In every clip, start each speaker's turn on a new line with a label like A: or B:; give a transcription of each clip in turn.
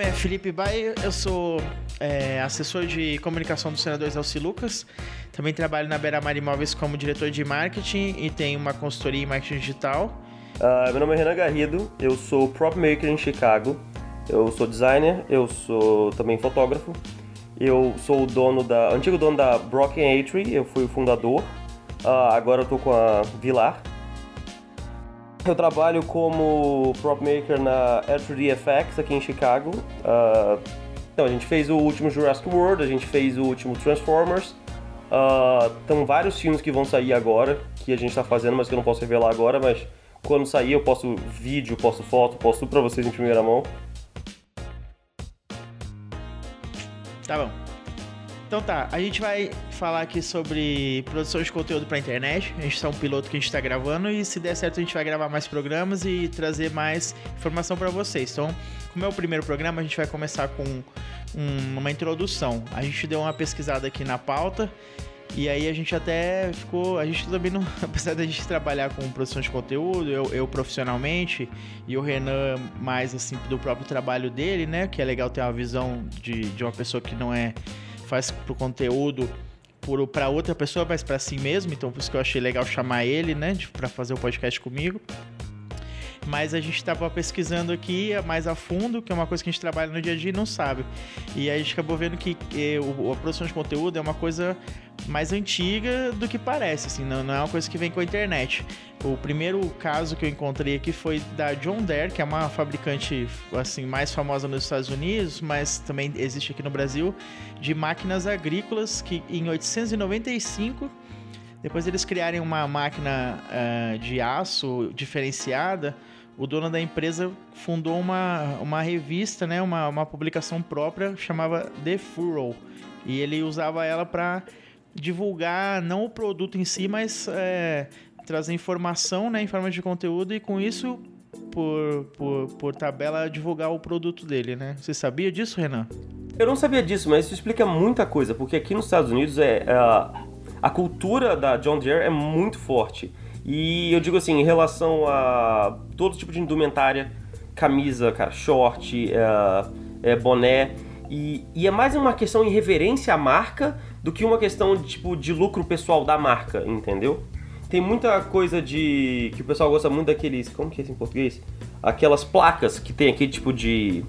A: nome é Felipe Baia, eu sou é, assessor de comunicação do senador Elci Lucas. Também trabalho na Beira Mar Imóveis como diretor de marketing e tenho uma consultoria em marketing digital.
B: Uh, meu nome é Renan Garrido, eu sou prop maker em Chicago. Eu sou designer, eu sou também fotógrafo. Eu sou o dono da, antigo dono da Broken Atry, eu fui o fundador. Uh, agora eu tô com a Vilar, eu trabalho como prop maker na L3DFX aqui em Chicago. Uh, então, a gente fez o último Jurassic World, a gente fez o último Transformers. Uh, vários filmes que vão sair agora, que a gente está fazendo, mas que eu não posso revelar agora, mas quando sair eu posto vídeo, posto foto, posto tudo pra vocês em primeira mão.
A: Tá bom. Então tá, a gente vai falar aqui sobre produção de conteúdo para internet. A gente está um piloto que a gente está gravando e se der certo a gente vai gravar mais programas e trazer mais informação para vocês. Então, como é o primeiro programa, a gente vai começar com um, uma introdução. A gente deu uma pesquisada aqui na pauta e aí a gente até ficou, a gente também não, apesar da gente trabalhar com produção de conteúdo, eu, eu, profissionalmente e o Renan mais assim do próprio trabalho dele, né, que é legal ter uma visão de, de uma pessoa que não é faz pro conteúdo para outra pessoa, mas para si mesmo. Então, por isso que eu achei legal chamar ele, né, para fazer o podcast comigo. Mas a gente estava pesquisando aqui mais a fundo, que é uma coisa que a gente trabalha no dia a dia e não sabe. E aí a gente acabou vendo que a produção de conteúdo é uma coisa mais antiga do que parece, assim, não, não, é uma coisa que vem com a internet. O primeiro caso que eu encontrei aqui foi da John Deere, que é uma fabricante assim mais famosa nos Estados Unidos, mas também existe aqui no Brasil, de máquinas agrícolas que em 895 depois eles criarem uma máquina uh, de aço diferenciada, o dono da empresa fundou uma, uma revista, né, uma, uma publicação própria, chamava The Furrow. E ele usava ela para divulgar não o produto em si, mas é, trazer informação né, em forma de conteúdo e com isso, por, por, por tabela, divulgar o produto dele, né? Você sabia disso, Renan?
B: Eu não sabia disso, mas isso explica muita coisa, porque aqui nos Estados Unidos é, é a, cultura da John Deere é muito forte. E eu digo assim, em relação a todo tipo de indumentária, camisa, cara, short, é, é boné, e, e, é mais uma questão em reverência à marca do que uma questão de, tipo, de lucro pessoal da marca, entendeu? Tem muita coisa de. que o pessoal gosta muito daqueles. Como que é isso em português? Aquelas placas que tem aquele tipo de.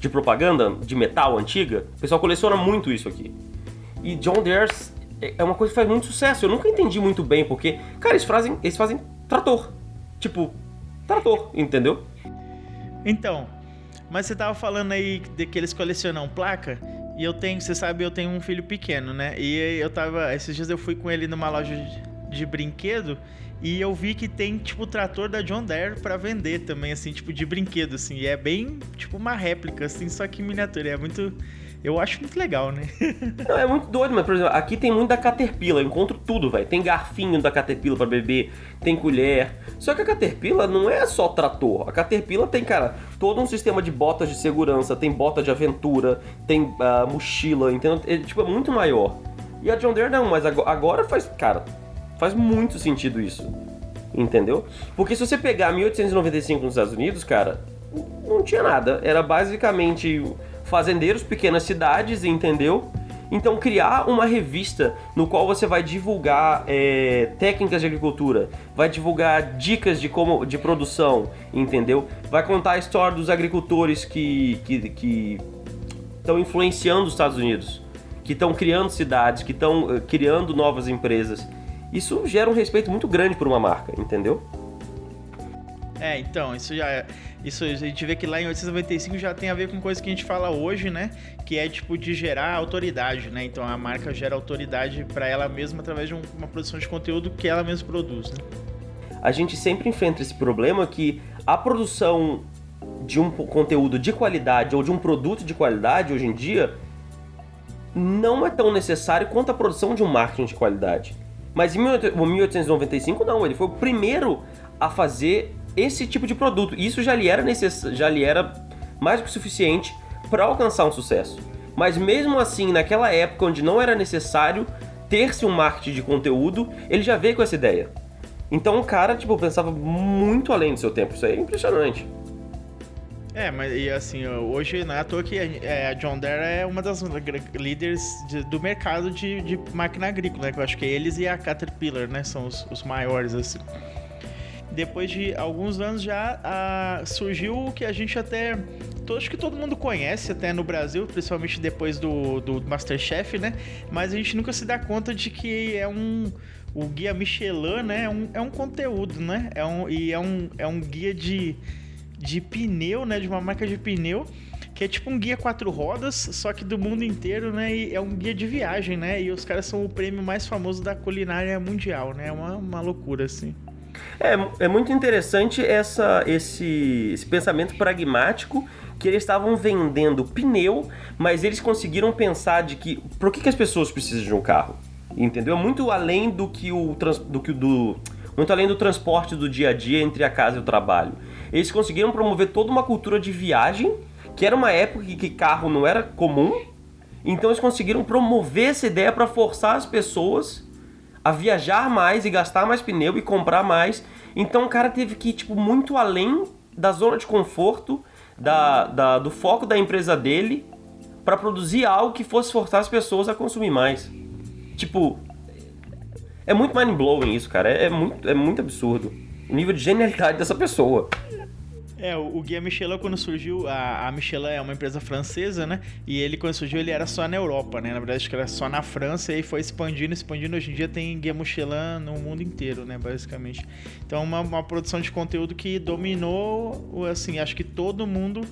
B: de propaganda de metal antiga. O pessoal coleciona muito isso aqui. E John Deere é uma coisa que faz muito sucesso. Eu nunca entendi muito bem, porque, cara, eles fazem, eles fazem trator. Tipo, trator, entendeu?
A: Então, mas você tava falando aí de que eles colecionam placa. E eu tenho, você sabe, eu tenho um filho pequeno, né? E eu tava. Esses dias eu fui com ele numa loja de, de brinquedo e eu vi que tem, tipo, trator da John Deere para vender também, assim, tipo, de brinquedo, assim. E é bem, tipo, uma réplica, assim, só que miniatura. É muito. Eu acho muito legal, né?
B: Não, é muito doido, mas, por exemplo, aqui tem muito da Caterpillar, eu encontro tudo, velho. Tem garfinho da Caterpillar para beber, tem colher. Só que a Caterpillar não é só trator. A Caterpillar tem, cara, todo um sistema de botas de segurança, tem bota de aventura, tem uh, mochila, entendeu? É, tipo, é muito maior. E a John Deere não, mas agora faz, cara, faz muito sentido isso. Entendeu? Porque se você pegar 1895 nos Estados Unidos, cara, não tinha nada. Era basicamente fazendeiros, pequenas cidades, entendeu? Então criar uma revista no qual você vai divulgar é, técnicas de agricultura, vai divulgar dicas de como de produção, entendeu? Vai contar a história dos agricultores que que, que estão influenciando os Estados Unidos, que estão criando cidades, que estão uh, criando novas empresas. Isso gera um respeito muito grande por uma marca, entendeu?
A: É, então, isso já é isso a gente vê que lá em 895 já tem a ver com coisa que a gente fala hoje, né? Que é tipo de gerar autoridade, né? Então a marca gera autoridade para ela mesma através de uma produção de conteúdo que ela mesma produz, né?
B: A gente sempre enfrenta esse problema que a produção de um conteúdo de qualidade ou de um produto de qualidade hoje em dia não é tão necessário quanto a produção de um marketing de qualidade. Mas em 1895 não, ele foi o primeiro a fazer esse tipo de produto. Isso já lhe era, necess... já lhe era mais do que suficiente para alcançar um sucesso. Mas mesmo assim, naquela época onde não era necessário ter-se um marketing de conteúdo, ele já veio com essa ideia. Então o cara, tipo, pensava muito além do seu tempo. Isso é impressionante.
A: É, mas e assim, hoje não é à toa que é, a John Deere é uma das líderes de, do mercado de, de, máquina agrícola, né? Que eu acho que eles e a Caterpillar, né? São os, os maiores, assim. Depois de alguns anos já a, surgiu o que a gente até. Acho que todo mundo conhece até no Brasil, principalmente depois do, do Masterchef, né? Mas a gente nunca se dá conta de que é um. O guia Michelin, né? É um, é um conteúdo, né? É um, e é um, é um guia de de pneu, né? De uma marca de pneu que é tipo um guia quatro rodas, só que do mundo inteiro, né? E é um guia de viagem, né? E os caras são o prêmio mais famoso da culinária mundial, né? É uma, uma loucura, assim.
B: É, é muito interessante essa, esse, esse pensamento pragmático que eles estavam vendendo pneu, mas eles conseguiram pensar de que por que, que as pessoas precisam de um carro, entendeu? Muito além do que o do que do muito além do transporte do dia a dia entre a casa e o trabalho eles conseguiram promover toda uma cultura de viagem, que era uma época que carro não era comum. Então eles conseguiram promover essa ideia para forçar as pessoas a viajar mais e gastar mais pneu e comprar mais. Então o cara teve que ir tipo, muito além da zona de conforto, da, da do foco da empresa dele, para produzir algo que fosse forçar as pessoas a consumir mais. Tipo, é muito mind blowing isso, cara. É, é muito, é muito absurdo o nível de genialidade dessa pessoa.
A: É, o, o Guia Michelin, quando surgiu, a, a, Michelin é uma empresa francesa, né? E ele, quando surgiu, ele era só na Europa, né? Na verdade, acho que era só na França e foi expandindo, expandindo. Hoje em dia tem Guia Michelin no mundo inteiro, né? Basicamente. Então, uma, uma produção de conteúdo que dominou, assim, acho que todo mundo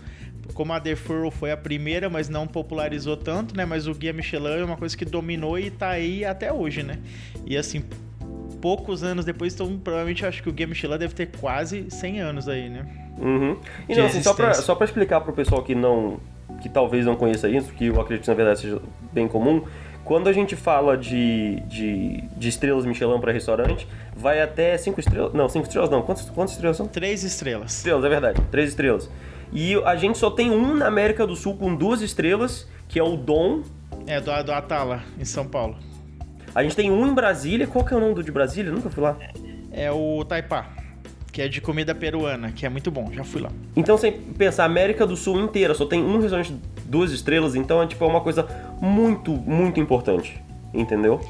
A: como a Furrow foi a primeira, mas não popularizou tanto, né? Mas o Guia Michelin é uma coisa que dominou e tá aí até hoje, né? E assim, poucos anos depois, então provavelmente acho que o Guia Michelin deve ter quase 100 anos aí, né?
B: Uhum. E não, assim, só pra, só pra explicar pro pessoal que não. que talvez não conheça isso, que eu acredito que na verdade seja bem comum, quando a gente fala de, de, de estrelas Michelin para restaurante, vai até 5 estrelas. Não, 5 estrelas não. Quantas, quantas estrelas são?
A: 3 estrelas.
B: Estrelas, é verdade. 3 estrelas. E a gente só tem um na América do Sul com duas estrelas, que é o Dom.
A: É, do, do Atala, em São Paulo.
B: A gente tem um em Brasília. Qual que é o nome do de Brasília? nunca fui lá.
A: É o Taipá que é de comida peruana, que é muito bom, já fui lá.
B: Então, sem pensar, a América do Sul inteira só tem um restaurante duas estrelas, então é tipo é uma coisa muito, muito importante, entendeu?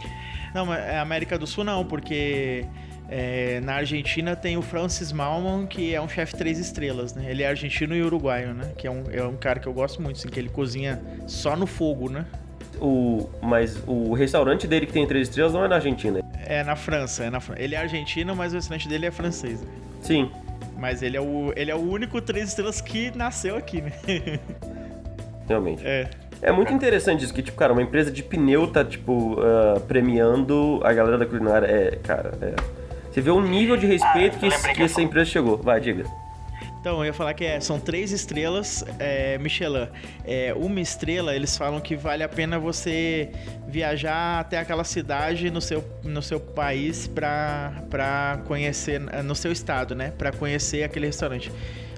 A: Não, mas a é América do Sul não, porque é, na Argentina tem o Francis Malman, que é um chefe três estrelas, né? Ele é argentino e uruguaio, né? Que é um, é um cara que eu gosto muito, assim, que ele cozinha só no fogo, né?
B: O, mas o restaurante dele que tem três estrelas não é na Argentina.
A: É na França, é na Ele é argentino, mas o restaurante dele é francês.
B: Sim.
A: Mas ele é o, ele é o único três estrelas que nasceu aqui, né?
B: Realmente. É. É muito interessante isso, que, tipo, cara, uma empresa de pneu tá, tipo, uh, premiando a galera da culinária. É, cara, é. Você vê o nível de respeito ah, que, que essa empresa chegou. Vai, diga.
A: Então, eu ia falar que é, são três estrelas é, Michelin. É, uma estrela, eles falam que vale a pena você viajar até aquela cidade no seu, no seu país para conhecer, no seu estado, né? Para conhecer aquele restaurante.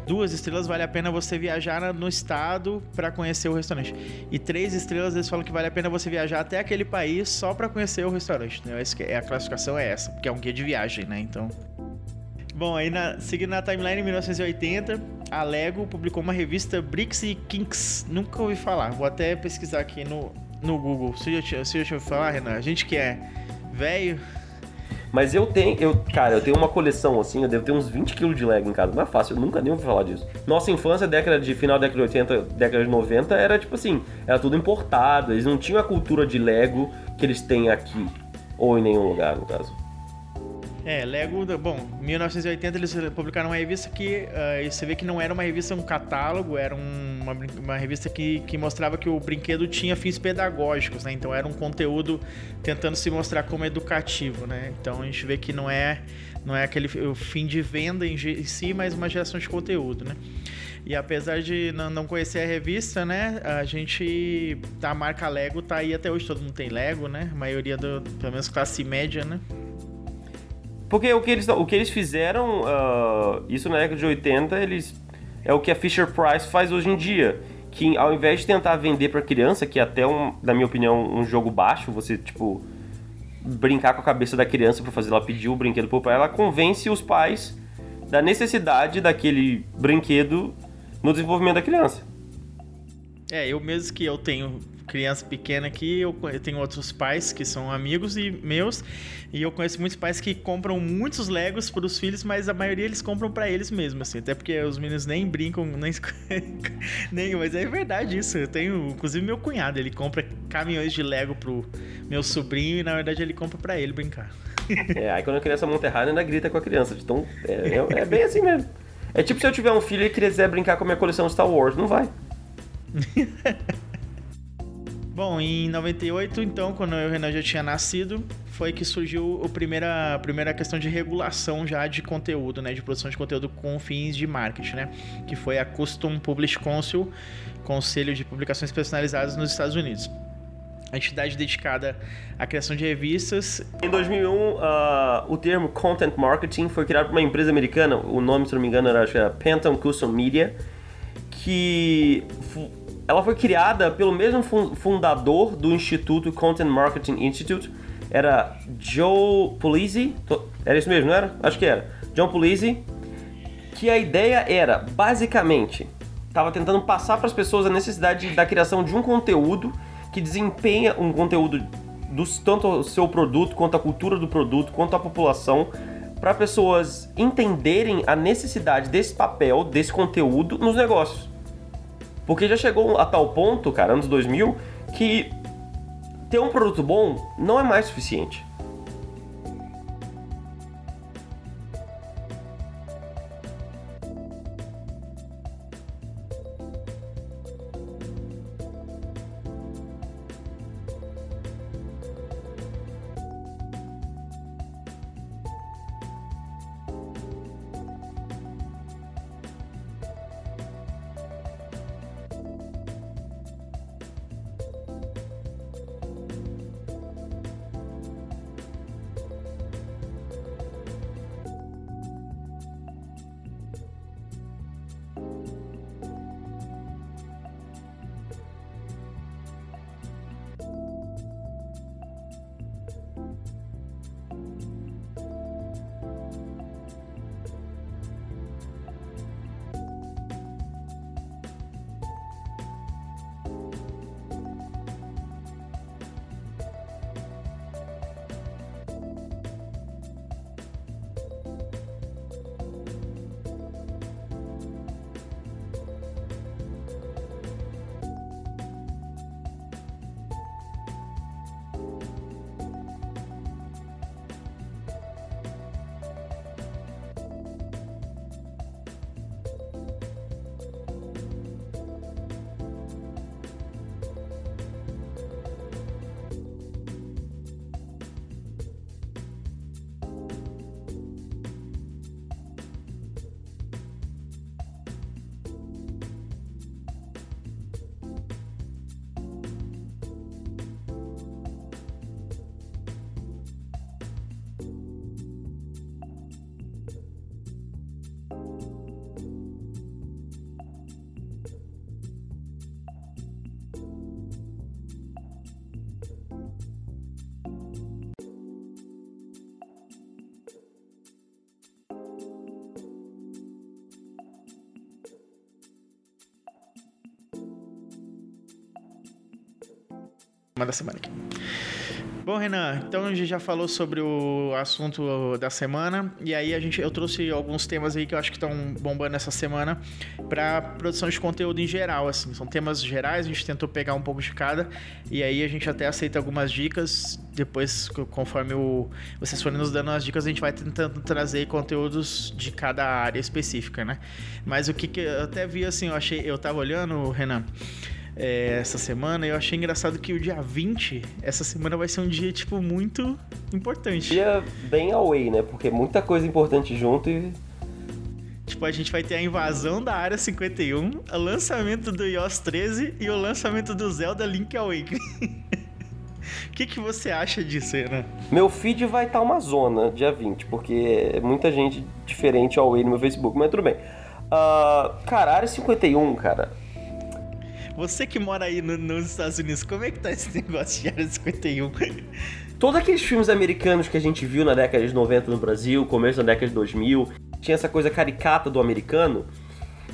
A: Duas estrelas vale a pena você viajar no estado para conhecer o restaurante. E três estrelas eles falam que vale a pena você viajar até aquele país só para conhecer o restaurante. Né? A classificação é essa, porque é um guia de viagem, né? Então. Bom, aí na, seguindo na timeline, em 1980, a Lego publicou uma revista Bricks e Kinks. Nunca ouvi falar. Vou até pesquisar aqui no, no Google. Se eu, se eu te falar, Renan, a gente que é velho.
B: Mas eu tenho, eu, cara, eu tenho uma coleção assim, eu devo ter uns 20 kg de Lego em casa. Não é fácil, eu nunca nem ouvi falar disso. Nossa infância, década de final da década de 80, década de 90, era tipo assim, era tudo importado. Eles não tinham a cultura de Lego que eles têm aqui. Ou em nenhum lugar, no caso.
A: É, Lego, bom, em 1980 eles publicaram uma revista que uh, você vê que não era uma revista, um catálogo, era um, uma, uma, revista que, que mostrava que o brinquedo tinha fins pedagógicos, né? Então era um conteúdo tentando se mostrar como educativo, né? Então a gente vê que não é, não é aquele o fim de venda em si, mas uma geração de conteúdo, né? E apesar de não conhecer a revista, né? A gente. A marca Lego tá aí até hoje, todo mundo tem Lego, né? A maioria do. Pelo menos classe média, né?
B: Porque o que eles, o que eles fizeram, uh, isso na década de 80, eles é o que a Fisher Price faz hoje em dia. Que ao invés de tentar vender para criança, que é até, um, na minha opinião, um jogo baixo, você, tipo, brincar com a cabeça da criança para fazer ela pedir o brinquedo pro pai, ela convence os pais da necessidade daquele brinquedo no desenvolvimento da criança.
A: É, eu mesmo que eu tenho criança pequena aqui, eu, eu tenho outros pais que são amigos e meus, e eu conheço muitos pais que compram muitos Legos para os filhos, mas a maioria eles compram para eles mesmos, assim, até porque os meninos nem brincam, nem, nem mas é verdade isso. Eu tenho, inclusive meu cunhado, ele compra caminhões de Lego pro meu sobrinho e na verdade ele compra para ele brincar.
B: É, aí quando a criança monta errado, ainda grita com a criança. Então, é, é, é bem assim mesmo. É tipo se eu tiver um filho e quiser brincar com a minha coleção Star Wars, não vai.
A: Bom, em 98, então, quando o Renan já tinha nascido, foi que surgiu a primeira, a primeira questão de regulação já de conteúdo, né? De produção de conteúdo com fins de marketing, né? Que foi a Custom Publish Council, Conselho de Publicações Personalizadas nos Estados Unidos. A entidade dedicada à criação de revistas.
B: Em 2001, uh, o termo Content Marketing foi criado por uma empresa americana, o nome, se não me engano, era, acho que era Penton Custom Media, que ela foi criada pelo mesmo fundador do Instituto Content Marketing Institute, era Joe Pulizzi, era isso mesmo, não era? Acho que era. John Pulizzi, que a ideia era, basicamente, estava tentando passar para as pessoas a necessidade da criação de um conteúdo que desempenha um conteúdo do tanto o seu produto, quanto a cultura do produto, quanto a população, para pessoas entenderem a necessidade desse papel, desse conteúdo nos negócios. Porque já chegou a tal ponto, cara, anos 2000, que ter um produto bom não é mais suficiente.
A: Da semana. Bom, Renan, então a gente já falou sobre o assunto da semana e aí a gente eu trouxe alguns temas aí que eu acho que estão bombando essa semana para produção de conteúdo em geral, assim, são temas gerais, a gente tentou pegar um pouco de cada e aí a gente até aceita algumas dicas, depois conforme o, vocês forem nos dando as dicas, a gente vai tentando trazer conteúdos de cada área específica, né? Mas o que, que eu até vi assim, eu achei, eu tava olhando, Renan, é, essa semana. Eu achei engraçado que o dia 20, essa semana vai ser um dia, tipo, muito importante.
B: Dia bem away, né? Porque muita coisa importante junto e.
A: Tipo, a gente vai ter a invasão da Área 51, o lançamento do iOS 13 e o lançamento do Zelda Link Awakening. O que, que você acha disso, Renan?
B: Meu feed vai estar tá uma zona dia 20, porque é muita gente diferente ao no meu Facebook, mas tudo bem. Uh, cara, Área 51, cara,
A: você que mora aí no, nos Estados Unidos, como é que tá esse negócio de Área 51?
B: Todos aqueles filmes americanos que a gente viu na década de 90 no Brasil, começo da década de 2000, tinha essa coisa caricata do americano.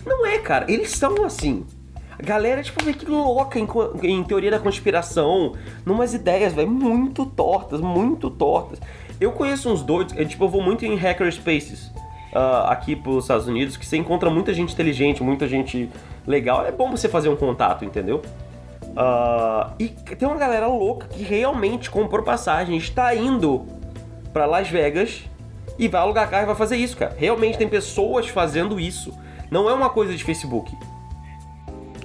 B: Não é, cara. Eles são assim. A galera, tipo, vê que louca em, em teoria da conspiração, numas ideias, velho, muito tortas, muito tortas. Eu conheço uns doidos, é, tipo, eu vou muito em hackerspaces uh, aqui pros Estados Unidos, que você encontra muita gente inteligente, muita gente legal. É bom você fazer um contato, entendeu? Uh, e tem uma galera louca que realmente comprou passagem, está indo para Las Vegas e vai alugar carro e vai fazer isso, cara. Realmente tem pessoas fazendo isso. Não é uma coisa de Facebook.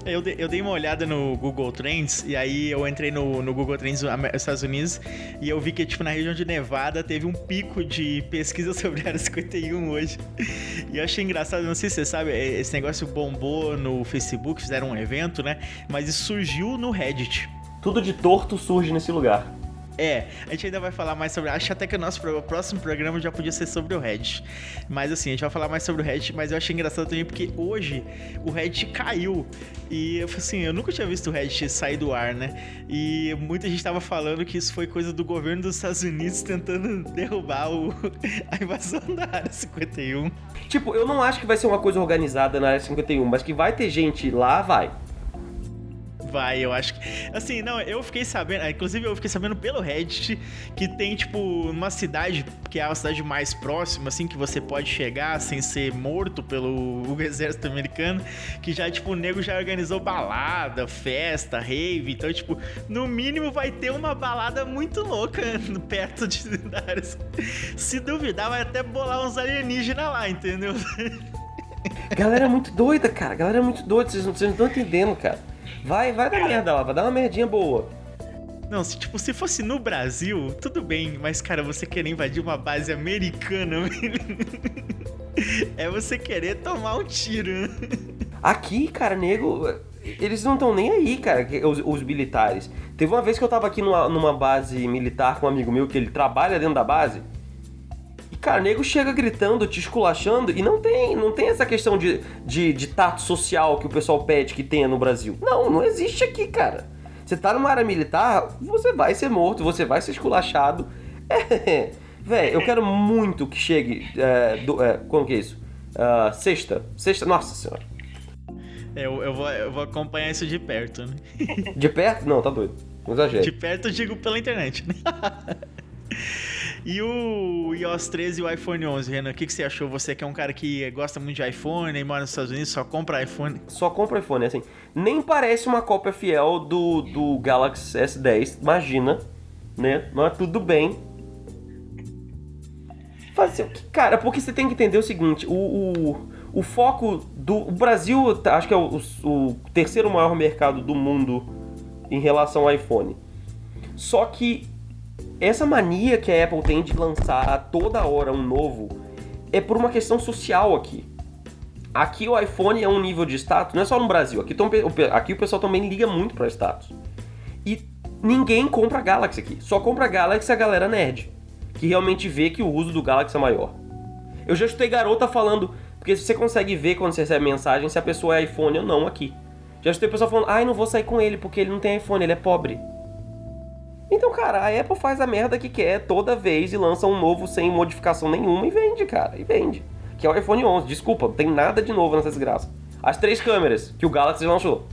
A: Eu, de, eu dei uma olhada no Google Trends e aí eu entrei no, no Google Trends dos Estados Unidos e eu vi que, tipo, na região de Nevada teve um pico de pesquisa sobre a Área 51 hoje. E eu achei engraçado, não sei se você sabe, é, esse negócio bombou no Facebook, fizeram um evento, né? Mas isso surgiu no Reddit.
B: Tudo de torto surge nesse lugar.
A: É, a gente ainda vai falar mais sobre. Acho até que o nosso próximo programa já podia ser sobre o Reddit. Mas assim, a gente vai falar mais sobre o Reddit, mas eu achei engraçado também porque hoje o Reddit caiu. E eu assim, eu nunca tinha visto o Reddit sair do ar, né? E muita gente tava falando que isso foi coisa do governo dos Estados Unidos tentando derrubar o, a invasão da área 51.
B: Tipo, eu não acho que vai ser uma coisa organizada na área 51, mas que vai ter gente lá, vai
A: vai, eu acho que. Assim, não, eu fiquei sabendo, inclusive eu fiquei sabendo pelo Reddit que tem, tipo, uma cidade que é a cidade mais próxima, assim, que você pode chegar sem ser morto pelo exército americano, que já, tipo, o nego já organizou balada, festa, rave, então, tipo, no mínimo vai ter uma balada muito louca perto de cidades. Se duvidar, vai até bolar uns alienígenas lá, entendeu?
B: Galera muito doida, cara. Galera muito doida. Vocês não estão entendendo, cara. Vai, vai dar merda lá, vai dar uma merdinha boa.
A: Não, se, tipo, se fosse no Brasil, tudo bem, mas, cara, você querer invadir uma base americana, é você querer tomar um tiro.
B: Aqui, cara, nego, eles não estão nem aí, cara, os, os, militares. Teve uma vez que eu tava aqui numa, numa base militar com um amigo meu que ele trabalha dentro da base. Cara, o nego chega gritando, te esculachando e não tem, não tem essa questão de, de, de tato social que o pessoal pede que tenha no Brasil. Não, não existe aqui, cara. Você tá numa área militar, você vai ser morto, você vai ser esculachado. É, velho, eu quero muito que chegue. É, do, é, como que é isso? Uh, sexta. Sexta. Nossa senhora.
A: Eu, eu, vou, eu vou acompanhar isso de perto, né?
B: De perto? Não, tá doido. Não exagero.
A: De perto eu digo pela internet, né? E o iOS 13 e o iPhone 11, Renan, o que, que você achou? Você que é um cara que gosta muito de iPhone e mora nos Estados Unidos, só compra iPhone?
B: Só compra iPhone, assim. Nem parece uma cópia fiel do, do Galaxy S10, imagina, né? Mas tudo bem. Fazer o que, cara, porque você tem que entender o seguinte, o, o, o foco do o Brasil, tá, acho que é o, o terceiro maior mercado do mundo em relação ao iPhone. Só que essa mania que a Apple tem de lançar toda hora um novo é por uma questão social aqui. Aqui o iPhone é um nível de status, não é só no Brasil, aqui, tom, aqui o pessoal também liga muito para status. E ninguém compra Galaxy aqui, só compra Galaxy a galera nerd, que realmente vê que o uso do Galaxy é maior. Eu já escutei garota falando, porque você consegue ver quando você recebe mensagem se a pessoa é iPhone ou não aqui. Já escutei pessoa falando, ai, não vou sair com ele porque ele não tem iPhone, ele é pobre. Então, cara, a Apple faz a merda que quer toda vez e lança um novo sem modificação nenhuma e vende, cara, e vende. Que é o iPhone 11. Desculpa, não tem nada de novo nessa desgraça. As três câmeras que o Galaxy lançou.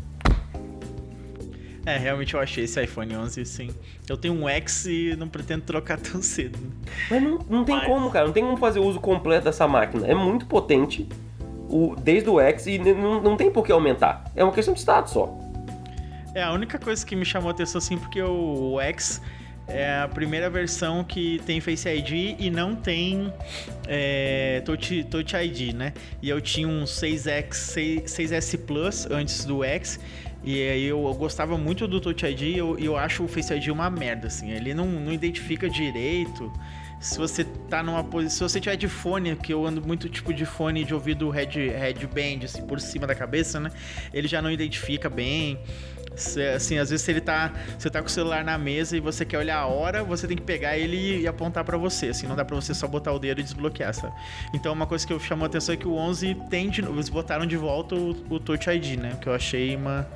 A: É, realmente eu achei esse iPhone 11, sim. Eu tenho um X e não pretendo trocar tão cedo.
B: Mas não, não tem Mas... como, cara. Não tem como fazer o uso completo dessa máquina. É muito potente o, desde o X e não, não tem por que aumentar. É uma questão de status só.
A: É, a única coisa que me chamou a atenção assim, porque o X é a primeira versão que tem Face ID e não tem é, Touch, Touch ID, né? E eu tinha um 6X, 6, 6S Plus antes do X. E aí eu, eu gostava muito do Touch ID e eu, eu, acho o Face ID uma merda, assim. Ele não, não identifica direito. Se você tá numa posição. Se você tiver de fone, que eu ando muito tipo de fone de ouvido head, headband, assim, por cima da cabeça, né? Ele já não identifica bem. Assim, às vezes se ele tá, você tá com o celular na mesa e você quer olhar a hora, você tem que pegar ele e apontar para você, assim, não dá para você só botar o dedo e desbloquear, sabe? Então uma coisa que eu chamou a atenção é que o 11 tem de, eles botaram de volta o, o Touch ID, né? Que eu achei uma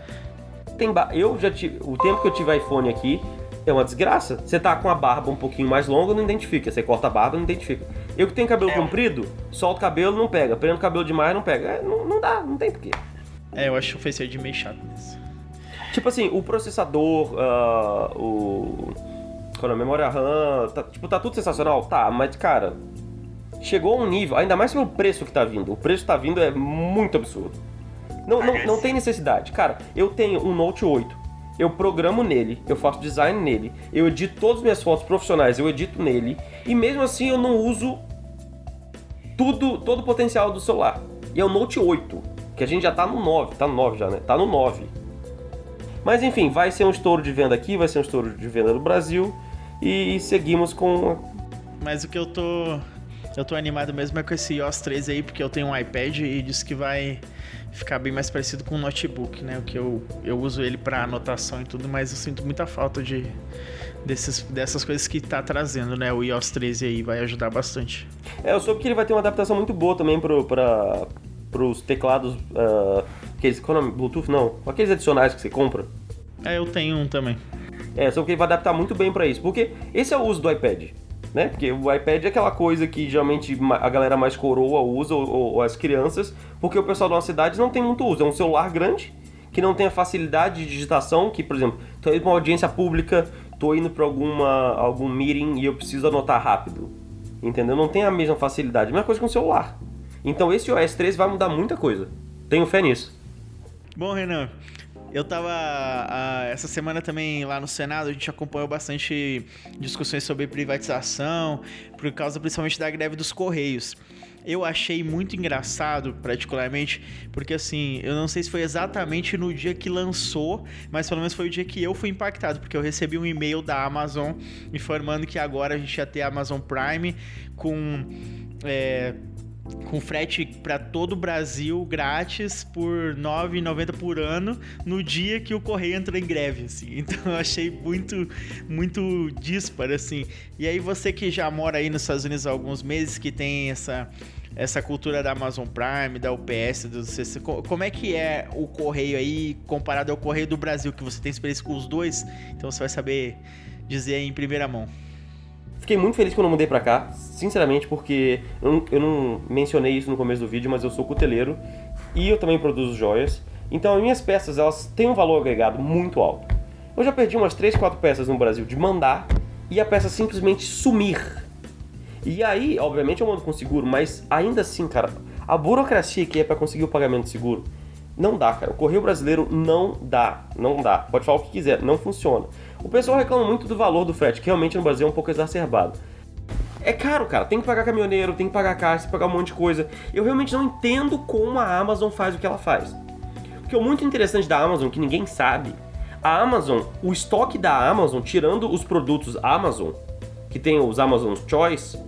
B: tem eu já tive, o tempo que eu tive iPhone aqui é uma desgraça. Você tá com a barba um pouquinho mais longa, não identifica. Você corta a barba, não identifica. Eu que tenho cabelo é. comprido, solto o cabelo, não pega. Prendo o cabelo demais, não pega. É, não, não dá, não tem porquê.
A: É, eu acho o Face ID meio chato nisso.
B: Tipo assim, o processador, uh, o. A memória RAM, tá, tipo, tá tudo sensacional? Tá, mas cara, chegou a um nível, ainda mais pelo preço que tá vindo. O preço que tá vindo é muito absurdo. Não, não, não tem necessidade. Cara, eu tenho um Note 8. Eu programo nele, eu faço design nele, eu edito todas as minhas fotos profissionais, eu edito nele, e mesmo assim eu não uso tudo, todo o potencial do celular. E é o Note 8, que a gente já tá no 9, tá no 9 já, né? Tá no 9. Mas enfim, vai ser um estouro de venda aqui, vai ser um estouro de venda no Brasil e seguimos com.
A: Mas o que eu tô. Eu tô animado mesmo é com esse iOS 13 aí, porque eu tenho um iPad e disse que vai ficar bem mais parecido com um notebook, né? O que eu, eu uso ele para anotação e tudo, mas eu sinto muita falta de desses, dessas coisas que tá trazendo, né? O iOS 13 aí vai ajudar bastante.
B: É, eu soube que ele vai ter uma adaptação muito boa também pro, pra, pros teclados. Uh, aqueles. Qual é o nome? Bluetooth? Não. Aqueles adicionais que você compra.
A: É, eu tenho um também.
B: É, só que ele vai adaptar muito bem para isso. Porque esse é o uso do iPad. Né? Porque o iPad é aquela coisa que geralmente a galera mais coroa usa, ou, ou as crianças, porque o pessoal da nossa cidade não tem muito uso. É um celular grande, que não tem a facilidade de digitação, que, por exemplo, tô indo pra uma audiência pública, tô indo para alguma algum meeting e eu preciso anotar rápido. Entendeu? Não tem a mesma facilidade. A mesma coisa com o celular. Então esse OS 13 vai mudar muita coisa. Tenho fé nisso.
A: Bom, Renan, eu tava essa semana também lá no Senado, a gente acompanhou bastante discussões sobre privatização, por causa principalmente da greve dos Correios. Eu achei muito engraçado, particularmente, porque assim, eu não sei se foi exatamente no dia que lançou, mas pelo menos foi o dia que eu fui impactado, porque eu recebi um e-mail da Amazon informando que agora a gente ia ter Amazon Prime com. É, com frete para todo o Brasil grátis por R$ 9,90 por ano no dia que o correio entrou em greve, assim. Então eu achei muito muito disparo assim. E aí você que já mora aí nos Estados Unidos há alguns meses que tem essa essa cultura da Amazon Prime, da UPS, do CC, como é que é o correio aí comparado ao correio do Brasil que você tem experiência com os dois? Então você vai saber dizer em primeira mão.
B: Fiquei muito feliz quando eu mudei pra cá, sinceramente, porque eu não, eu não mencionei isso no começo do vídeo, mas eu sou cuteleiro e eu também produzo joias. Então as minhas peças, elas têm um valor agregado muito alto. Eu já perdi umas 3, 4 peças no Brasil de mandar e a peça simplesmente sumir. E aí, obviamente eu mando com seguro, mas ainda assim, cara, a burocracia que é para conseguir o pagamento seguro, não dá, cara. O correio brasileiro não dá, não dá. Pode falar o que quiser, não funciona. O pessoal reclama muito do valor do frete, que realmente no Brasil é um pouco exacerbado. É caro, cara. Tem que pagar caminhoneiro, tem que pagar caixa, tem que pagar um monte de coisa. Eu realmente não entendo como a Amazon faz o que ela faz. O que é muito interessante da Amazon, que ninguém sabe, a Amazon, o estoque da Amazon, tirando os produtos Amazon, que tem os Amazon Choice,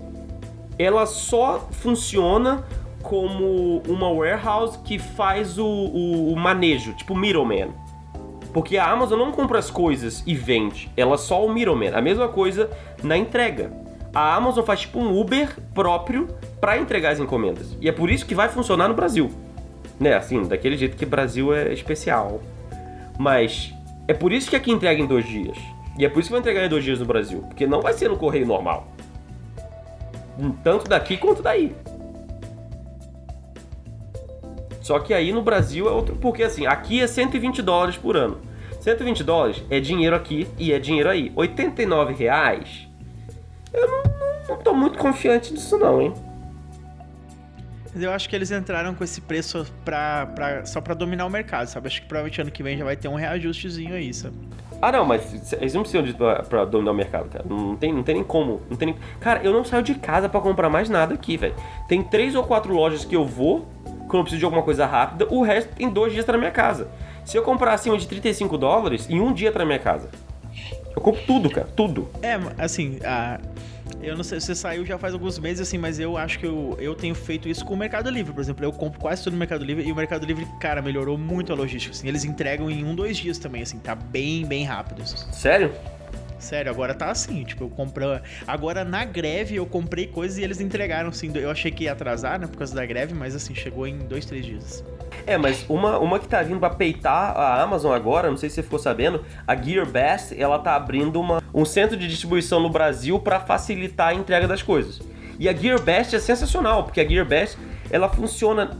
B: ela só funciona como uma warehouse que faz o, o, o manejo, tipo middleman. Porque a Amazon não compra as coisas e vende, ela só o middleman. A mesma coisa na entrega. A Amazon faz tipo um Uber próprio para entregar as encomendas. E é por isso que vai funcionar no Brasil. Né, assim, daquele jeito que Brasil é especial. Mas é por isso que aqui entrega em dois dias. E é por isso que vai entregar em dois dias no Brasil. Porque não vai ser no correio normal. Tanto daqui quanto daí. Só que aí no Brasil é outro. Porque assim, aqui é 120 dólares por ano. 120 dólares é dinheiro aqui e é dinheiro aí. 89 reais. Eu não, não, não tô muito confiante disso, não, hein?
A: Eu acho que eles entraram com esse preço pra, pra, só pra dominar o mercado, sabe? Acho que provavelmente ano que vem já vai ter um reajustezinho aí, sabe?
B: Ah, não, mas eles não precisam disso pra, pra dominar o mercado, cara. Não tem, não tem nem como. Não tem nem... Cara, eu não saio de casa para comprar mais nada aqui, velho. Tem três ou quatro lojas que eu vou quando eu preciso de alguma coisa rápida, o resto em dois dias tá na minha casa. Se eu comprar acima de 35 dólares, em um dia tá na minha casa. Eu compro tudo, cara, tudo.
A: É, assim, a, eu não sei, você saiu já faz alguns meses, assim, mas eu acho que eu, eu tenho feito isso com o Mercado Livre, por exemplo. Eu compro quase tudo no Mercado Livre e o Mercado Livre, cara, melhorou muito a logística. Assim, eles entregam em um, dois dias também, assim, tá bem, bem rápido. Assim.
B: Sério?
A: Sério, agora tá assim, tipo, eu comprei. Agora na greve eu comprei coisas e eles entregaram, assim. Eu achei que ia atrasar, né, por causa da greve, mas assim, chegou em dois, três dias.
B: É, mas uma, uma que tá vindo pra peitar a Amazon agora, não sei se você ficou sabendo, a GearBest, ela tá abrindo uma, um centro de distribuição no Brasil para facilitar a entrega das coisas. E a GearBest é sensacional, porque a GearBest ela funciona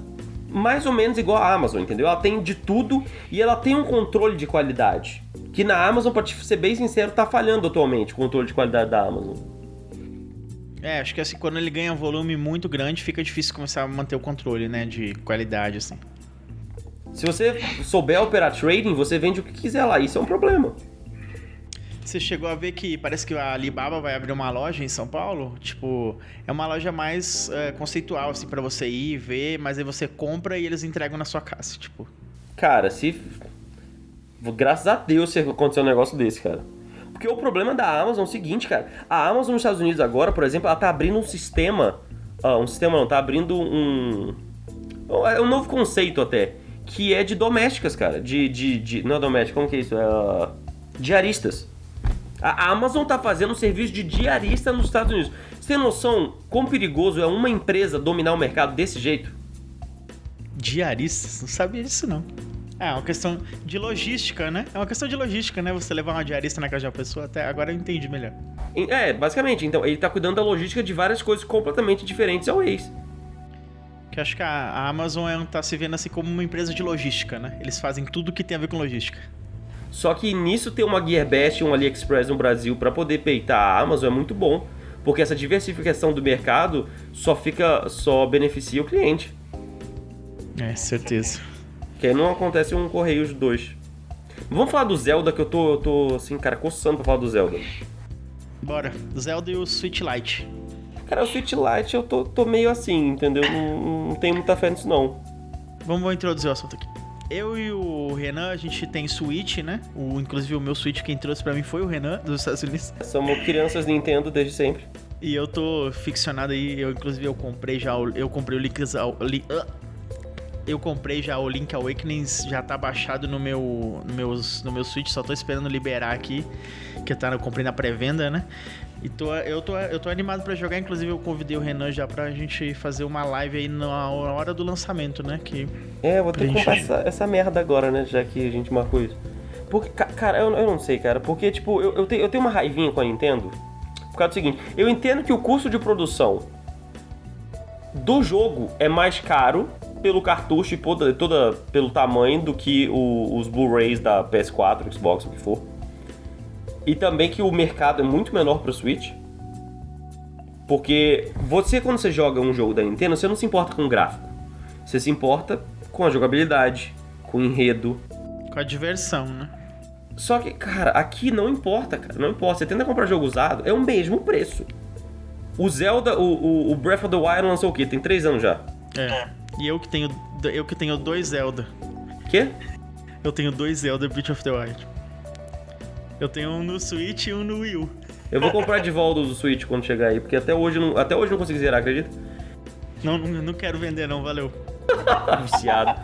B: mais ou menos igual a Amazon, entendeu? Ela tem de tudo e ela tem um controle de qualidade. Que na Amazon, pra te ser bem sincero, tá falhando atualmente o controle de qualidade da Amazon.
A: É, acho que assim, quando ele ganha volume muito grande, fica difícil começar a manter o controle, né, de qualidade, assim.
B: Se você souber operar trading, você vende o que quiser lá, isso é um problema.
A: Você chegou a ver que parece que a Alibaba vai abrir uma loja em São Paulo? Tipo, é uma loja mais é, conceitual, assim, para você ir ver, mas aí você compra e eles entregam na sua casa, tipo.
B: Cara, se. Graças a Deus se acontecer um negócio desse, cara. Porque o problema da Amazon é o seguinte, cara. A Amazon nos Estados Unidos agora, por exemplo, ela tá abrindo um sistema. Um sistema não, tá abrindo um. É um novo conceito até. Que é de domésticas, cara. De. de, de não é doméstica, como que é isso? É. Diaristas. A Amazon tá fazendo um serviço de diarista nos Estados Unidos. Você tem noção quão perigoso é uma empresa dominar o mercado desse jeito?
A: Diaristas? Não sabia disso não. É, uma questão de logística, né? É uma questão de logística, né? Você levar uma diarista na casa de uma pessoa, até agora eu entendi melhor.
B: É, basicamente. Então, ele tá cuidando da logística de várias coisas completamente diferentes ao ex.
A: Que acho que a Amazon é, tá se vendo assim como uma empresa de logística, né? Eles fazem tudo que tem a ver com logística.
B: Só que nisso ter uma Gearbest e um AliExpress no Brasil para poder peitar a Amazon é muito bom, porque essa diversificação do mercado só fica só beneficia o cliente.
A: É, certeza.
B: Que aí não acontece um Correios 2. Vamos falar do Zelda, que eu tô, eu tô assim, cara, coçando pra falar do Zelda.
A: Bora. Zelda e o Switch Lite.
B: Cara, o Switch Lite eu tô, tô meio assim, entendeu? Não, não tenho muita fé nisso, não.
A: Vamos introduzir o assunto aqui. Eu e o Renan, a gente tem Switch, né? O, inclusive o meu Switch quem trouxe para mim foi o Renan, dos Estados Unidos.
B: Somos crianças Nintendo desde sempre.
A: E eu tô ficcionado aí, eu inclusive eu comprei já, eu comprei o Link's, eu comprei já o Link Awakening, já tá baixado no meu, no, meus, no meu Switch, só tô esperando liberar aqui, que tá, eu comprei na pré-venda, né? E tô, eu, tô, eu tô animado para jogar, inclusive eu convidei o Renan já pra gente fazer uma live aí na hora do lançamento, né? Que,
B: é, eu vou ter que comprar essa, essa, merda agora, né? Já que a gente marcou isso. Porque, cara, eu, eu não sei, cara, porque, tipo, eu, eu, te, eu tenho uma raivinha com a Nintendo por causa do seguinte, eu entendo que o custo de produção do jogo é mais caro pelo cartucho e toda, toda pelo tamanho do que o, os Blu-rays da PS4, Xbox, o que for. E também que o mercado é muito menor para o Switch. Porque você, quando você joga um jogo da Nintendo, você não se importa com o gráfico. Você se importa com a jogabilidade, com o enredo.
A: Com a diversão, né?
B: Só que, cara, aqui não importa, cara. Não importa. Você tenta comprar jogo usado, é o mesmo preço. O Zelda, o, o Breath of the Wild lançou o quê? Tem três anos já.
A: É. E eu que tenho, eu que tenho dois Zelda.
B: Quê?
A: Eu tenho dois Zelda Breath of the Wild. Eu tenho um no Switch e um no Wii U.
B: Eu vou comprar de volta o Switch quando chegar aí, porque até hoje não, até hoje não consegui zerar, acredita?
A: Não, não, não quero vender não, valeu.
B: Viciado.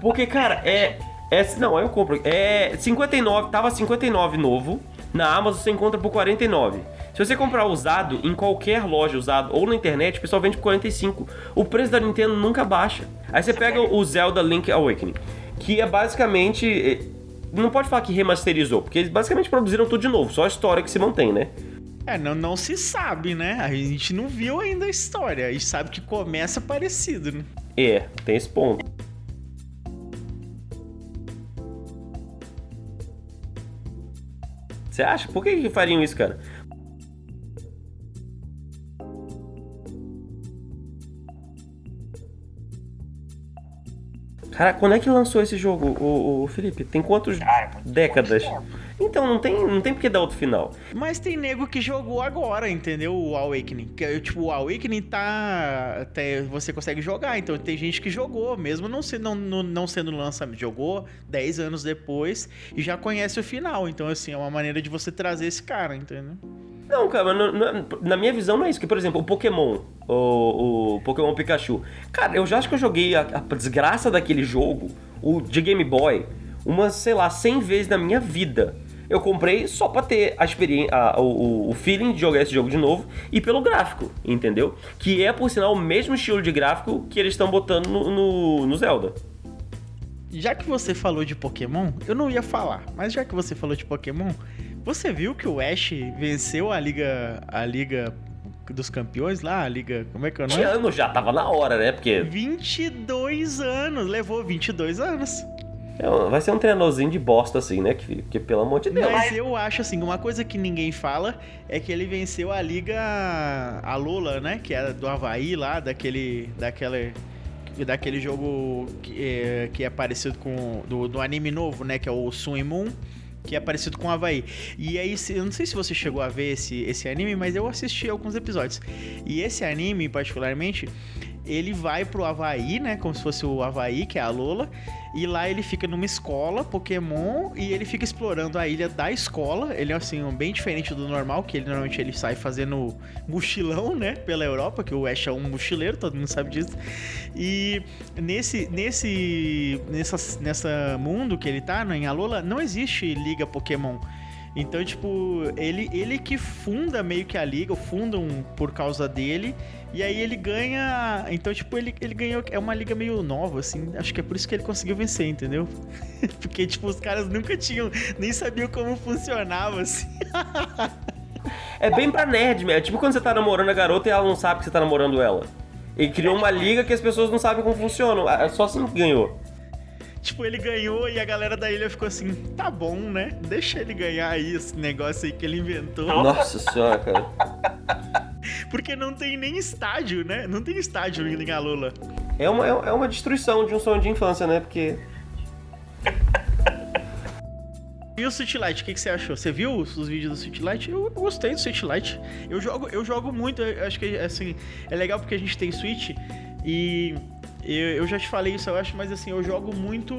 B: Porque, cara, é, é. Não, eu compro. É 59, tava 59 novo. Na Amazon você encontra por 49. Se você comprar usado em qualquer loja usado ou na internet, o pessoal vende por 45. O preço da Nintendo nunca baixa. Aí você pega o Zelda Link Awakening, que é basicamente eh, não pode falar que remasterizou, porque eles basicamente produziram tudo de novo, só a história que se mantém, né?
A: É, não, não se sabe, né? A gente não viu ainda a história. A gente sabe que começa parecido, né?
B: É, tem esse ponto. Você acha? Por que, que fariam isso, cara? Cara, quando é que lançou esse jogo, o, o Felipe? Tem quantos ah, é décadas? Então não tem, não tem porque dar outro final.
A: Mas tem nego que jogou agora, entendeu? O Awakening. Que, tipo, o Awakening tá. Até você consegue jogar. Então tem gente que jogou, mesmo não, se, não, não, não sendo lançamento. Jogou 10 anos depois e já conhece o final. Então, assim, é uma maneira de você trazer esse cara, entendeu?
B: Não, cara, na minha visão não é isso. Que, por exemplo, o Pokémon, o, o Pokémon Pikachu. Cara, eu já acho que eu joguei a, a desgraça daquele jogo, o de Game Boy, umas, sei lá, 100 vezes na minha vida. Eu comprei só pra ter a experiência, o, o feeling de jogar esse jogo de novo e pelo gráfico, entendeu? Que é, por sinal, o mesmo estilo de gráfico que eles estão botando no, no, no Zelda.
A: Já que você falou de Pokémon, eu não ia falar, mas já que você falou de Pokémon, você viu que o Ash venceu a liga a liga dos Campeões lá, a Liga. Como é que é o
B: nome? ano já, tava na hora, né? Porque.
A: 22 anos, levou 22 anos.
B: É, vai ser um treinadorzinho de bosta, assim, né? Que, que pelo amor de Deus.
A: Mas eu acho, assim, uma coisa que ninguém fala é que ele venceu a Liga. A Lula, né? Que era do Havaí lá, daquele. daquele daquele jogo que é, que é parecido com. Do, do anime novo, né? Que é o Sun Moon que é parecido com o Havaí. E aí, eu não sei se você chegou a ver esse, esse anime, mas eu assisti alguns episódios. E esse anime, particularmente, ele vai pro Havaí, né? Como se fosse o Havaí, que é a Lola. E lá ele fica numa escola Pokémon e ele fica explorando a ilha da escola. Ele é assim, um bem diferente do normal, que ele normalmente ele sai fazendo mochilão, né, pela Europa, que o Ash é um mochileiro, todo mundo sabe disso. E nesse nesse nessa nessa mundo que ele tá, né, em Alola, não existe liga Pokémon. Então, tipo, ele, ele que funda meio que a liga, fundam por causa dele. E aí ele ganha. Então, tipo, ele, ele ganhou. É uma liga meio nova, assim. Acho que é por isso que ele conseguiu vencer, entendeu? Porque, tipo, os caras nunca tinham. Nem sabiam como funcionava, assim.
B: é bem pra nerd, É tipo quando você tá namorando a garota e ela não sabe que você tá namorando ela. Ele criou uma liga que as pessoas não sabem como funciona. É só assim que ganhou.
A: Tipo, ele ganhou e a galera da ilha ficou assim, tá bom, né? Deixa ele ganhar aí esse negócio aí que ele inventou.
B: Nossa senhora, cara.
A: Porque não tem nem estádio, né? Não tem estádio em Lula.
B: É uma, é uma destruição de um sonho de infância, né? Porque.
A: E o Switch Lite, o que, que, você achou? Você viu os, os vídeos do Switch Lite? Eu, gostei do Switch Lite. Eu jogo, eu jogo muito, eu acho que assim, é legal porque a gente tem Switch e eu, eu, já te falei isso, eu acho, mas assim, eu jogo muito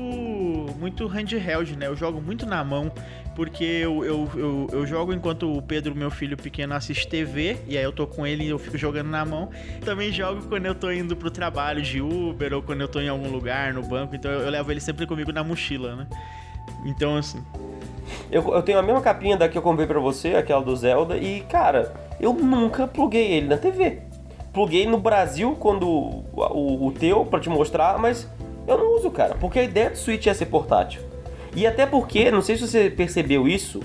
A: muito handheld, né? Eu jogo muito na mão, porque eu, eu, eu, eu, jogo enquanto o Pedro, meu filho pequeno, assiste TV, e aí eu tô com ele e eu fico jogando na mão. Também jogo quando eu tô indo pro trabalho de Uber, ou quando eu tô em algum lugar, no banco, então eu, eu levo ele sempre comigo na mochila, né? Então, assim...
B: Eu, eu tenho a mesma capinha da que eu comprei pra você, aquela do Zelda, e, cara, eu nunca pluguei ele na TV pluguei no Brasil quando o, o, teu para te mostrar, mas eu não uso, cara, porque a ideia do Switch é ser portátil. E até porque, não sei se você percebeu isso,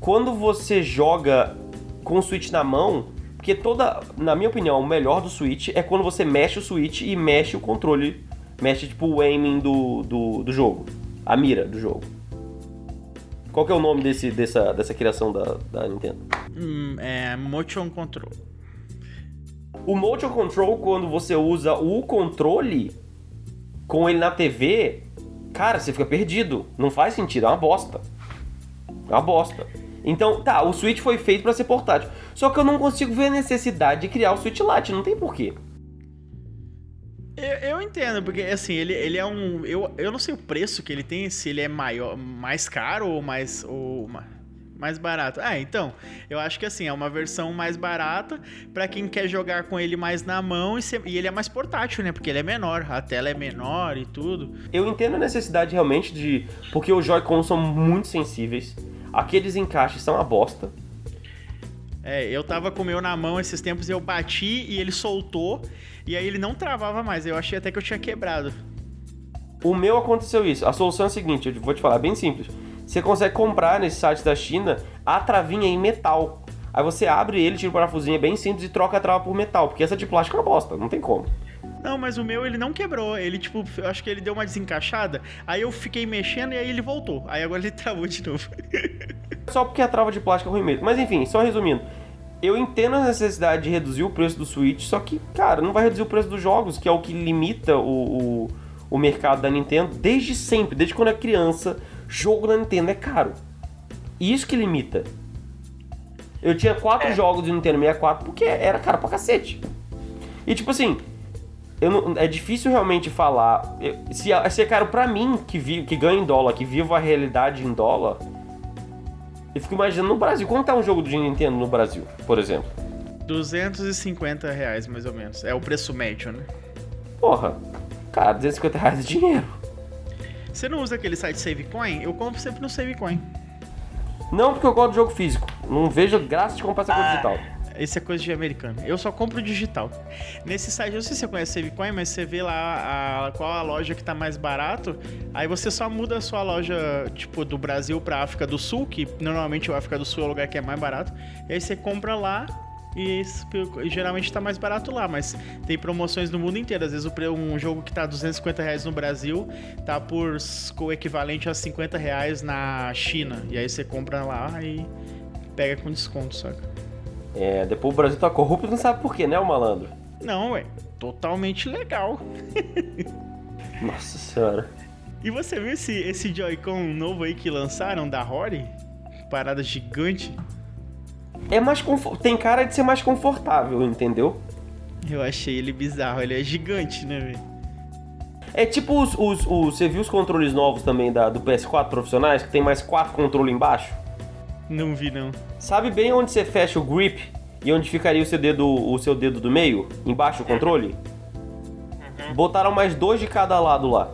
B: quando você joga com o Switch na mão, porque toda, na minha opinião, o melhor do Switch é quando você mexe o Switch e mexe o controle, mexe tipo o aiming do, do, do jogo, a mira do jogo. Qual que é o nome desse, dessa, dessa criação da, da Nintendo?
A: Hum, é Motion Control.
B: O motion control, quando você usa o controle com ele na TV, cara, você fica perdido. Não faz sentido, é uma bosta. É uma bosta. Então, tá, o Switch foi feito para ser portátil. Só que eu não consigo ver a necessidade de criar o Switch Lite, não tem porquê.
A: Eu, eu, entendo, porque assim, ele, ele é um. Eu, eu não sei o preço que ele tem, se ele é maior, mais caro ou mais. Ou, mais barato. Ah, então, eu acho que assim, é uma versão mais barata para quem quer jogar com ele mais na mão e, ser, e, ele é mais portátil, né? Porque ele é menor, a tela é menor e tudo.
B: Eu entendo a necessidade realmente de. Porque os Joy-Cons são muito sensíveis. Aqueles encaixes são a bosta.
A: É, eu tava com o meu na mão esses tempos e eu bati e ele soltou. E aí ele não travava mais. Eu achei até que eu tinha quebrado.
B: O meu aconteceu isso. A solução é a seguinte, eu vou te falar, bem simples você consegue comprar nesse site da China a travinha em metal. Aí você abre ele, tira o parafusinho, é bem simples e troca a trava por metal, porque essa de plástico é uma bosta, não tem como.
A: Não, mas o meu ele não quebrou. Ele, tipo, eu acho que ele deu uma desencaixada. Aí eu fiquei mexendo e aí ele voltou. Aí agora ele travou de novo.
B: só porque a trava de plástico é ruim mesmo. Mas enfim, só resumindo. Eu entendo a necessidade de reduzir o preço do Switch, só que, cara, não vai reduzir o preço dos jogos, que é o que limita o, o, o mercado da Nintendo desde sempre, desde quando é criança jogo na Nintendo é caro. E isso que limita. Eu tinha quatro é. jogos de Nintendo 64 porque era caro pra cacete. E tipo assim, eu não, é difícil realmente falar. Se, se é caro pra mim, que, vi, que ganho em dólar, que vivo a realidade em dólar, eu fico imaginando no Brasil. Quanto tá um jogo de Nintendo no Brasil, por exemplo?
A: 250 reais, mais ou menos. É o preço médio, né?
B: Porra, cara, 250 reais de dinheiro.
A: Você não usa aquele site SaveCoin? Eu compro sempre no SaveCoin.
B: Não, porque eu gosto do jogo físico. Não vejo graça de comprar essa coisa ah, digital.
A: Esse é coisa de americano. Eu só compro digital. Nesse site, eu não sei se você conhece SaveCoin, mas você vê lá a, qual a loja que tá mais barato. Aí você só muda a sua loja, tipo, do Brasil pra África do Sul, que normalmente a África do Sul é o lugar que é mais barato. E aí você compra lá E geralmente tá mais barato lá, mas tem promoções no mundo inteiro. Às vezes um jogo que tá 250 reais no Brasil tá por o equivalente a 50 reais na China. E aí você compra lá e pega com desconto, saca?
B: É, depois o Brasil tá corrupto não sabe por quê, né, o malandro?
A: Não, ué. Totalmente legal.
B: Nossa senhora.
A: E você viu esse, esse Joy-Con novo aí que lançaram da Rory? Parada gigante.
B: É mais tem cara de ser mais confortável, entendeu?
A: Eu achei ele bizarro, ele é gigante, né, velho?
B: É tipo os, os, os, Você viu os controles novos também da, do PS4 profissionais, que tem mais quatro controles embaixo?
A: Não vi, não.
B: Sabe bem onde você fecha o grip e onde ficaria o seu dedo, o seu dedo do meio? Embaixo do controle? Uhum. Botaram mais dois de cada lado lá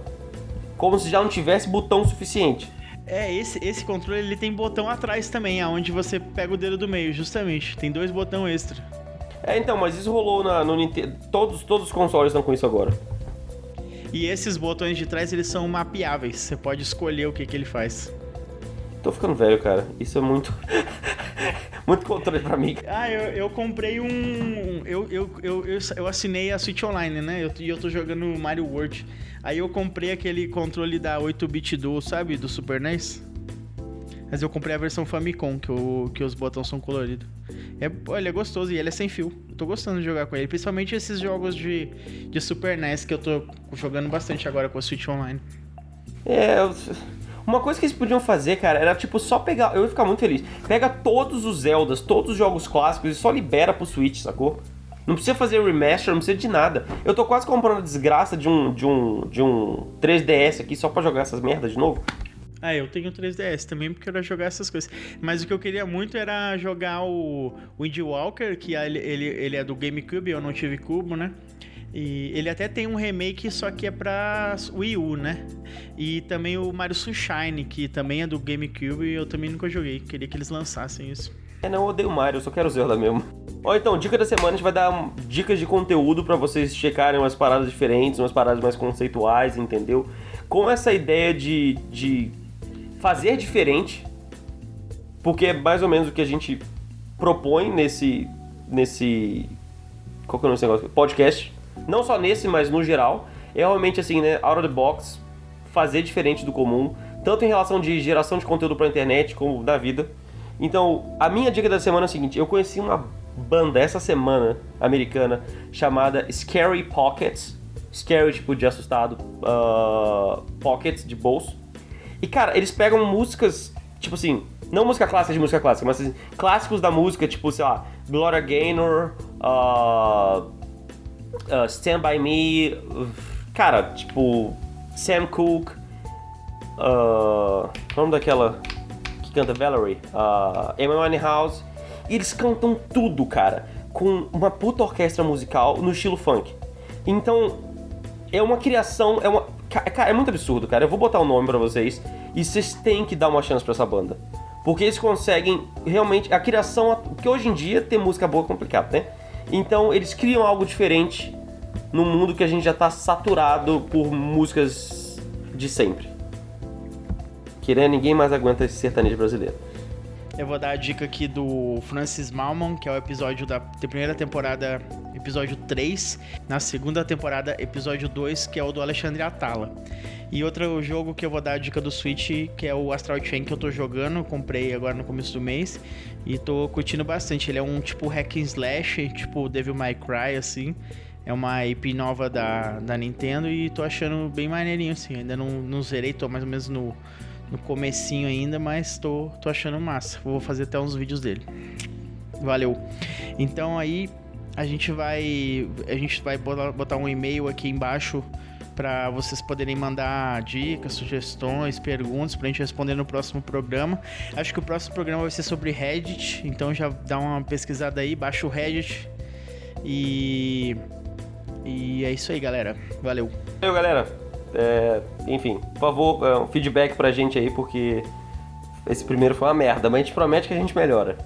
B: como se já não tivesse botão suficiente.
A: É, esse, esse controle ele tem botão atrás também, aonde você pega o dedo do meio, justamente. Tem dois botão extra.
B: É, então, mas isso rolou na, no Nintendo. Todos, todos os consoles estão com isso agora.
A: E esses botões de trás, eles são mapeáveis. Você pode escolher o que, que ele faz.
B: Tô ficando velho, cara. Isso é muito. muito controle pra mim.
A: Ah, eu, eu comprei um. Eu, eu, eu, eu, eu assinei a Switch Online, né? E eu, eu tô jogando Mario World. Aí eu comprei aquele controle da 8-bit Duo, sabe? Do Super NES. Mas eu comprei a versão Famicom, que, o, que os botões são coloridos. É, ele é gostoso e ele é sem fio. Eu tô gostando de jogar com ele. Principalmente esses jogos de, de Super NES que eu tô jogando bastante agora com a Switch Online.
B: É, uma coisa que eles podiam fazer, cara, era tipo só pegar. Eu ia ficar muito feliz. Pega todos os Zeldas, todos os jogos clássicos e só libera pro Switch, sacou? Não precisa fazer remaster, não precisa de nada. Eu tô quase comprando a desgraça de um, de um, de um 3DS aqui só pra jogar essas merdas de novo.
A: Ah, eu tenho 3DS também porque eu quero jogar essas coisas. Mas o que eu queria muito era jogar o Wind Walker, que ele, ele, ele é do GameCube, eu não tive cubo, né? E ele até tem um remake, só que é pra Wii U, né? E também o Mario Sunshine, que também é do GameCube e eu também nunca joguei. Queria que eles lançassem isso.
B: É, não, eu odeio Mario, eu só quero Zelda mesmo. Ó, então, dica da semana, a gente vai dar dicas de conteúdo para vocês checarem umas paradas diferentes, umas paradas mais conceituais, entendeu? Com essa ideia de, de fazer diferente, porque é mais ou menos o que a gente propõe nesse. nesse. Qual que é o nome desse negócio? Podcast. Não só nesse, mas no geral. É realmente assim, né? Out of the box, fazer diferente do comum, tanto em relação de geração de conteúdo pra internet como da vida. Então, a minha dica da semana é a seguinte: eu conheci uma banda essa semana americana chamada Scary Pockets. Scary, tipo, de assustado. Uh, pockets, de bolso. E, cara, eles pegam músicas, tipo assim, não música clássica de música clássica, mas assim, clássicos da música, tipo, sei lá, Gloria Gaynor, uh, uh, Stand By Me, cara, tipo, Sam Cooke, uh, nome daquela que canta Valerie, uh, Amy Winehouse, e eles cantam tudo, cara, com uma puta orquestra musical no estilo funk. Então, é uma criação, é uma. É muito absurdo, cara. Eu vou botar o um nome para vocês e vocês têm que dar uma chance para essa banda. Porque eles conseguem realmente. A criação. Porque hoje em dia ter música boa é complicado, né? Então eles criam algo diferente no mundo que a gente já tá saturado por músicas de sempre. Querendo, ninguém mais aguenta esse sertanejo brasileiro.
A: Eu vou dar a dica aqui do Francis Malman, que é o episódio da primeira temporada, episódio 3. Na segunda temporada, episódio 2, que é o do Alexandre Atala. E outro jogo que eu vou dar a dica do Switch, que é o Astral Chain que eu tô jogando, comprei agora no começo do mês e tô curtindo bastante. Ele é um tipo hack and slash, tipo Devil May Cry assim. É uma IP nova da, da Nintendo e tô achando bem maneirinho assim. Ainda não, não zerei, tô mais ou menos no no comecinho ainda, mas tô, tô achando massa. Vou fazer até uns vídeos dele. Valeu. Então aí a gente vai a gente vai botar um e-mail aqui embaixo para vocês poderem mandar dicas, sugestões, perguntas para a gente responder no próximo programa. Acho que o próximo programa vai ser sobre Reddit, então já dá uma pesquisada aí, baixa o Reddit e e é isso aí, galera. Valeu.
B: Valeu, galera. É, enfim, por favor, é, um feedback pra gente aí, porque esse primeiro foi uma merda, mas a gente promete que a gente melhora.